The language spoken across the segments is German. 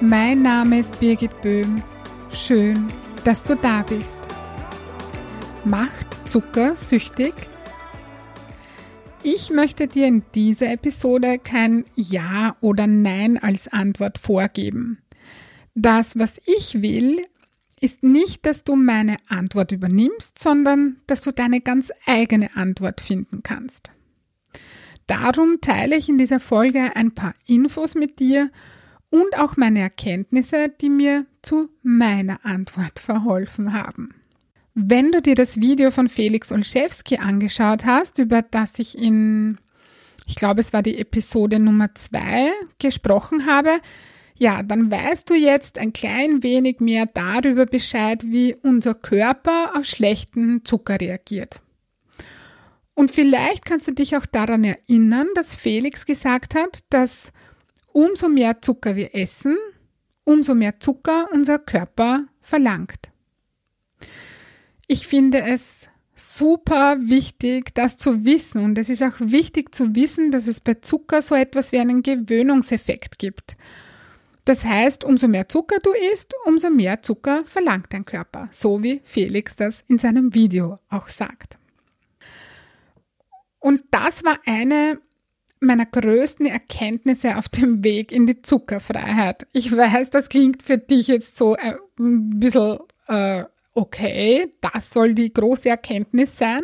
Mein Name ist Birgit Böhm. Schön, dass du da bist. Macht Zucker süchtig? Ich möchte dir in dieser Episode kein Ja oder Nein als Antwort vorgeben. Das, was ich will, ist nicht, dass du meine Antwort übernimmst, sondern dass du deine ganz eigene Antwort finden kannst. Darum teile ich in dieser Folge ein paar Infos mit dir und auch meine Erkenntnisse, die mir zu meiner Antwort verholfen haben. Wenn du dir das Video von Felix Olszewski angeschaut hast, über das ich in, ich glaube es war die Episode Nummer zwei gesprochen habe, ja, dann weißt du jetzt ein klein wenig mehr darüber Bescheid, wie unser Körper auf schlechten Zucker reagiert. Und vielleicht kannst du dich auch daran erinnern, dass Felix gesagt hat, dass umso mehr Zucker wir essen, umso mehr Zucker unser Körper verlangt. Ich finde es super wichtig, das zu wissen. Und es ist auch wichtig zu wissen, dass es bei Zucker so etwas wie einen Gewöhnungseffekt gibt. Das heißt, umso mehr Zucker du isst, umso mehr Zucker verlangt dein Körper. So wie Felix das in seinem Video auch sagt. Und das war eine meiner größten Erkenntnisse auf dem Weg in die Zuckerfreiheit. Ich weiß, das klingt für dich jetzt so äh, ein bisschen äh, okay, das soll die große Erkenntnis sein.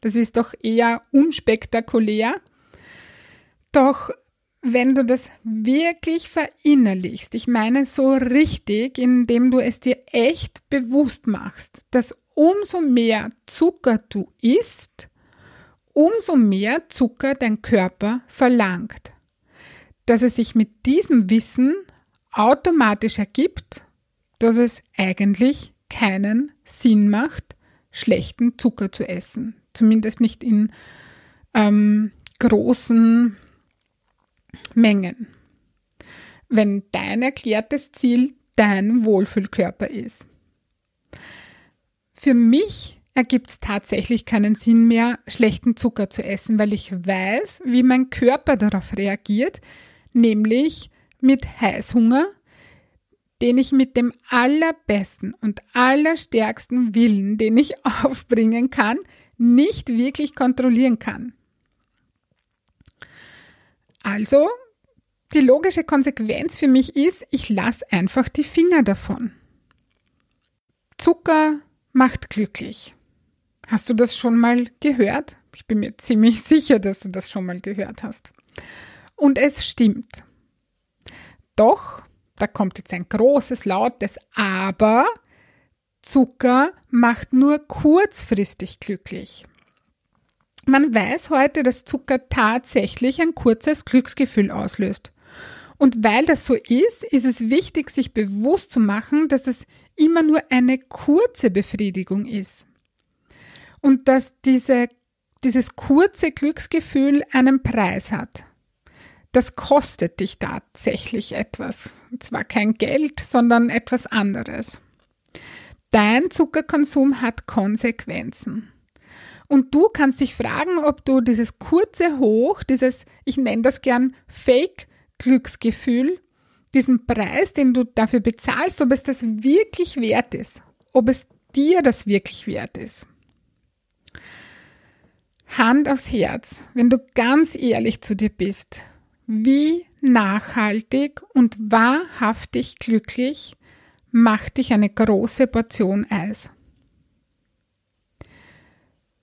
Das ist doch eher unspektakulär. Doch wenn du das wirklich verinnerlichst, ich meine so richtig, indem du es dir echt bewusst machst, dass umso mehr Zucker du isst, umso mehr Zucker dein Körper verlangt. Dass es sich mit diesem Wissen automatisch ergibt, dass es eigentlich keinen Sinn macht, schlechten Zucker zu essen. Zumindest nicht in ähm, großen Mengen. Wenn dein erklärtes Ziel dein Wohlfühlkörper ist. Für mich ergibt es tatsächlich keinen Sinn mehr, schlechten Zucker zu essen, weil ich weiß, wie mein Körper darauf reagiert, nämlich mit Heißhunger, den ich mit dem allerbesten und allerstärksten Willen, den ich aufbringen kann, nicht wirklich kontrollieren kann. Also, die logische Konsequenz für mich ist, ich lasse einfach die Finger davon. Zucker macht glücklich. Hast du das schon mal gehört? Ich bin mir ziemlich sicher, dass du das schon mal gehört hast. Und es stimmt. Doch, da kommt jetzt ein großes, lautes Aber. Zucker macht nur kurzfristig glücklich. Man weiß heute, dass Zucker tatsächlich ein kurzes Glücksgefühl auslöst. Und weil das so ist, ist es wichtig, sich bewusst zu machen, dass das immer nur eine kurze Befriedigung ist und dass diese, dieses kurze Glücksgefühl einen Preis hat. Das kostet dich tatsächlich etwas. Und zwar kein Geld, sondern etwas anderes. Dein Zuckerkonsum hat Konsequenzen. Und du kannst dich fragen, ob du dieses kurze Hoch, dieses, ich nenne das gern Fake-Glücksgefühl, diesen Preis, den du dafür bezahlst, ob es das wirklich wert ist. Ob es dir das wirklich wert ist. Hand aufs Herz, wenn du ganz ehrlich zu dir bist, wie nachhaltig und wahrhaftig glücklich macht dich eine große Portion Eis?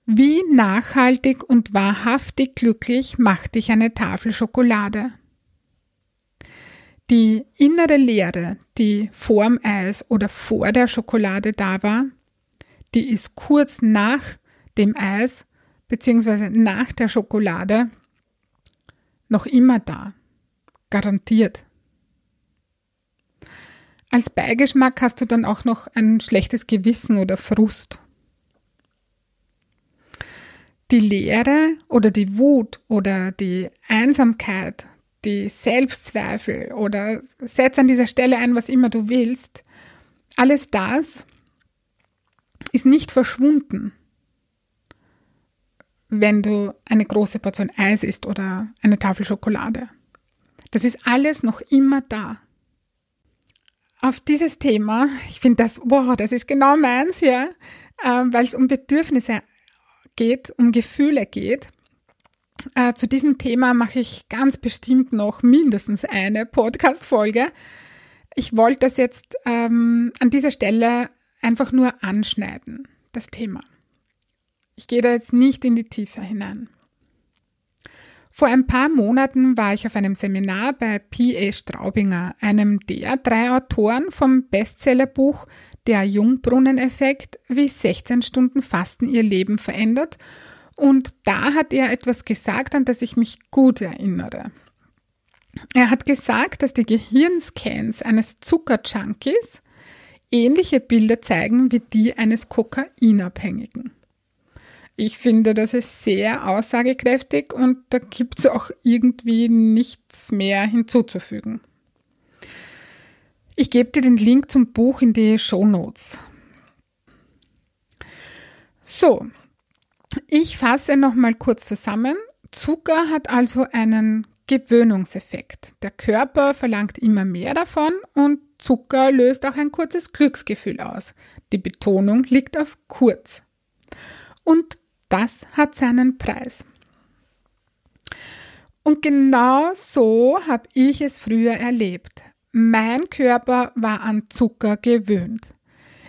Wie nachhaltig und wahrhaftig glücklich macht dich eine Tafel Schokolade? Die innere Leere, die vorm Eis oder vor der Schokolade da war, die ist kurz nach dem Eis beziehungsweise nach der Schokolade noch immer da. Garantiert. als Beigeschmack hast du dann auch noch ein schlechtes Gewissen oder Frust. Die Leere oder die Wut oder die Einsamkeit, die Selbstzweifel oder setz an dieser Stelle ein, was immer du willst, alles das ist nicht verschwunden, wenn du eine große Portion Eis isst oder eine Tafel Schokolade. Das ist alles noch immer da. Auf dieses Thema, ich finde das, boah, das ist genau meins, ja, äh, weil es um Bedürfnisse geht, um Gefühle geht. Äh, zu diesem Thema mache ich ganz bestimmt noch mindestens eine Podcast-Folge. Ich wollte das jetzt ähm, an dieser Stelle einfach nur anschneiden, das Thema. Ich gehe da jetzt nicht in die Tiefe hinein. Vor ein paar Monaten war ich auf einem Seminar bei P.A. Straubinger, einem der drei Autoren vom Bestsellerbuch Der Jungbrunneneffekt, wie 16 Stunden Fasten ihr Leben verändert. Und da hat er etwas gesagt, an das ich mich gut erinnere. Er hat gesagt, dass die Gehirnscans eines Zuckerjunkies ähnliche Bilder zeigen wie die eines Kokainabhängigen. Ich finde, das ist sehr aussagekräftig und da gibt es auch irgendwie nichts mehr hinzuzufügen. Ich gebe dir den Link zum Buch in die Show Notes. So, ich fasse nochmal kurz zusammen. Zucker hat also einen Gewöhnungseffekt. Der Körper verlangt immer mehr davon und Zucker löst auch ein kurzes Glücksgefühl aus. Die Betonung liegt auf kurz. Und das hat seinen Preis. Und genau so habe ich es früher erlebt. Mein Körper war an Zucker gewöhnt.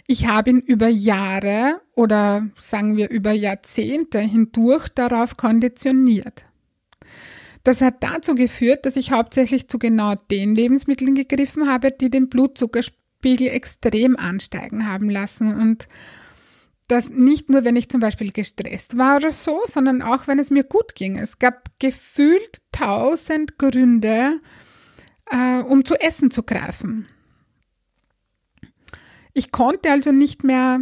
Ich habe ihn über Jahre oder sagen wir über Jahrzehnte hindurch darauf konditioniert. Das hat dazu geführt, dass ich hauptsächlich zu genau den Lebensmitteln gegriffen habe, die den Blutzuckerspiegel extrem ansteigen haben lassen und dass nicht nur, wenn ich zum Beispiel gestresst war oder so, sondern auch, wenn es mir gut ging. Es gab gefühlt tausend Gründe, äh, um zu essen zu greifen. Ich konnte also nicht mehr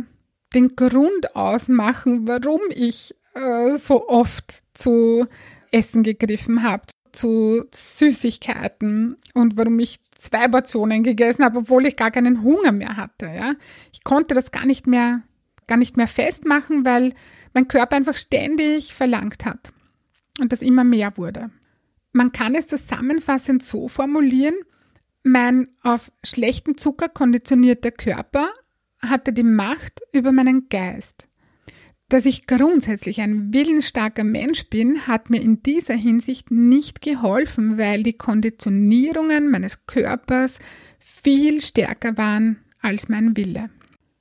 den Grund ausmachen, warum ich äh, so oft zu Essen gegriffen habe, zu Süßigkeiten und warum ich zwei Portionen gegessen habe, obwohl ich gar keinen Hunger mehr hatte. Ja? Ich konnte das gar nicht mehr gar nicht mehr festmachen, weil mein Körper einfach ständig verlangt hat und das immer mehr wurde. Man kann es zusammenfassend so formulieren, mein auf schlechten Zucker konditionierter Körper hatte die Macht über meinen Geist. Dass ich grundsätzlich ein willensstarker Mensch bin, hat mir in dieser Hinsicht nicht geholfen, weil die Konditionierungen meines Körpers viel stärker waren als mein Wille.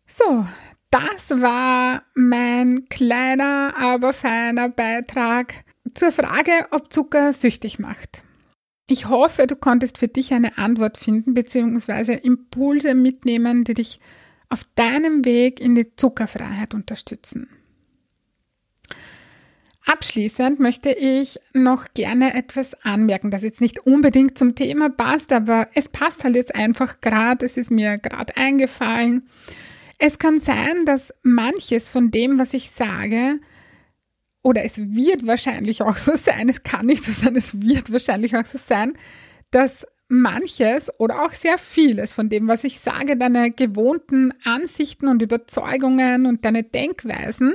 So, das war mein kleiner, aber feiner Beitrag zur Frage, ob Zucker süchtig macht. Ich hoffe, du konntest für dich eine Antwort finden bzw. Impulse mitnehmen, die dich auf deinem Weg in die Zuckerfreiheit unterstützen. Abschließend möchte ich noch gerne etwas anmerken, das jetzt nicht unbedingt zum Thema passt, aber es passt halt jetzt einfach gerade, es ist mir gerade eingefallen. Es kann sein, dass manches von dem, was ich sage, oder es wird wahrscheinlich auch so sein, es kann nicht so sein, es wird wahrscheinlich auch so sein, dass manches oder auch sehr vieles von dem, was ich sage, deine gewohnten Ansichten und Überzeugungen und deine Denkweisen,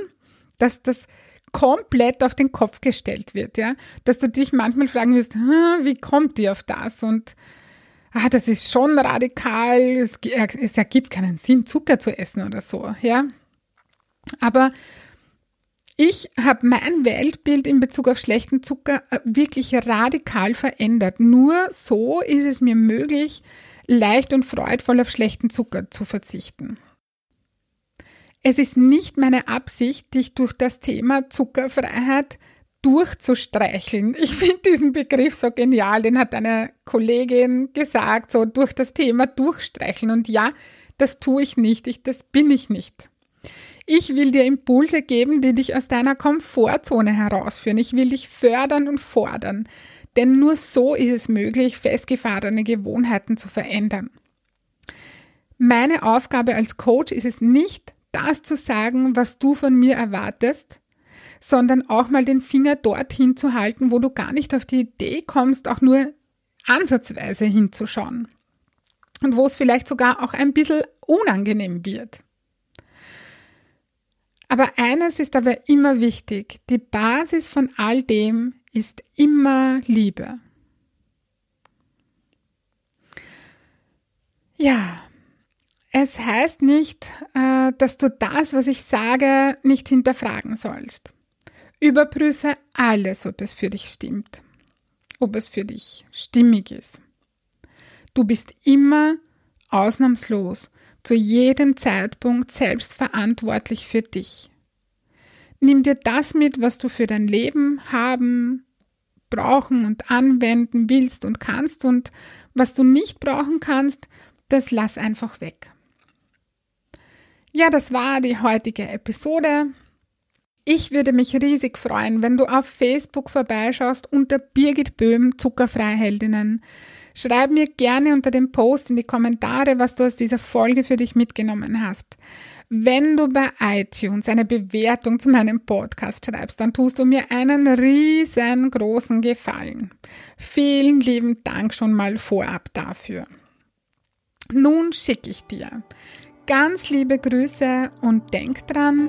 dass das komplett auf den Kopf gestellt wird, ja, dass du dich manchmal fragen wirst, wie kommt die auf das? Und ah, das ist schon radikal, es, es ergibt keinen Sinn, Zucker zu essen oder so, ja. Aber ich habe mein Weltbild in Bezug auf schlechten Zucker äh, wirklich radikal verändert. Nur so ist es mir möglich, leicht und freudvoll auf schlechten Zucker zu verzichten. Es ist nicht meine Absicht, dich durch das Thema Zuckerfreiheit durchzustreicheln. Ich finde diesen Begriff so genial, den hat eine Kollegin gesagt, so durch das Thema durchstreicheln. Und ja, das tue ich nicht, ich, das bin ich nicht. Ich will dir Impulse geben, die dich aus deiner Komfortzone herausführen. Ich will dich fördern und fordern. Denn nur so ist es möglich, festgefahrene Gewohnheiten zu verändern. Meine Aufgabe als Coach ist es nicht, das zu sagen, was du von mir erwartest, sondern auch mal den Finger dorthin zu halten, wo du gar nicht auf die Idee kommst, auch nur ansatzweise hinzuschauen. Und wo es vielleicht sogar auch ein bisschen unangenehm wird. Aber eines ist aber immer wichtig. Die Basis von all dem ist immer Liebe. Ja, es heißt nicht, äh, dass du das, was ich sage, nicht hinterfragen sollst. Überprüfe alles, ob es für dich stimmt, ob es für dich stimmig ist. Du bist immer ausnahmslos zu jedem Zeitpunkt selbst verantwortlich für dich. Nimm dir das mit, was du für dein Leben haben, brauchen und anwenden willst und kannst und was du nicht brauchen kannst, das lass einfach weg. Ja, das war die heutige Episode. Ich würde mich riesig freuen, wenn du auf Facebook vorbeischaust unter Birgit Böhm Zuckerfreiheldinnen. Schreib mir gerne unter dem Post in die Kommentare, was du aus dieser Folge für dich mitgenommen hast. Wenn du bei iTunes eine Bewertung zu meinem Podcast schreibst, dann tust du mir einen riesengroßen Gefallen. Vielen lieben Dank schon mal vorab dafür. Nun schicke ich dir ganz liebe Grüße und denk dran,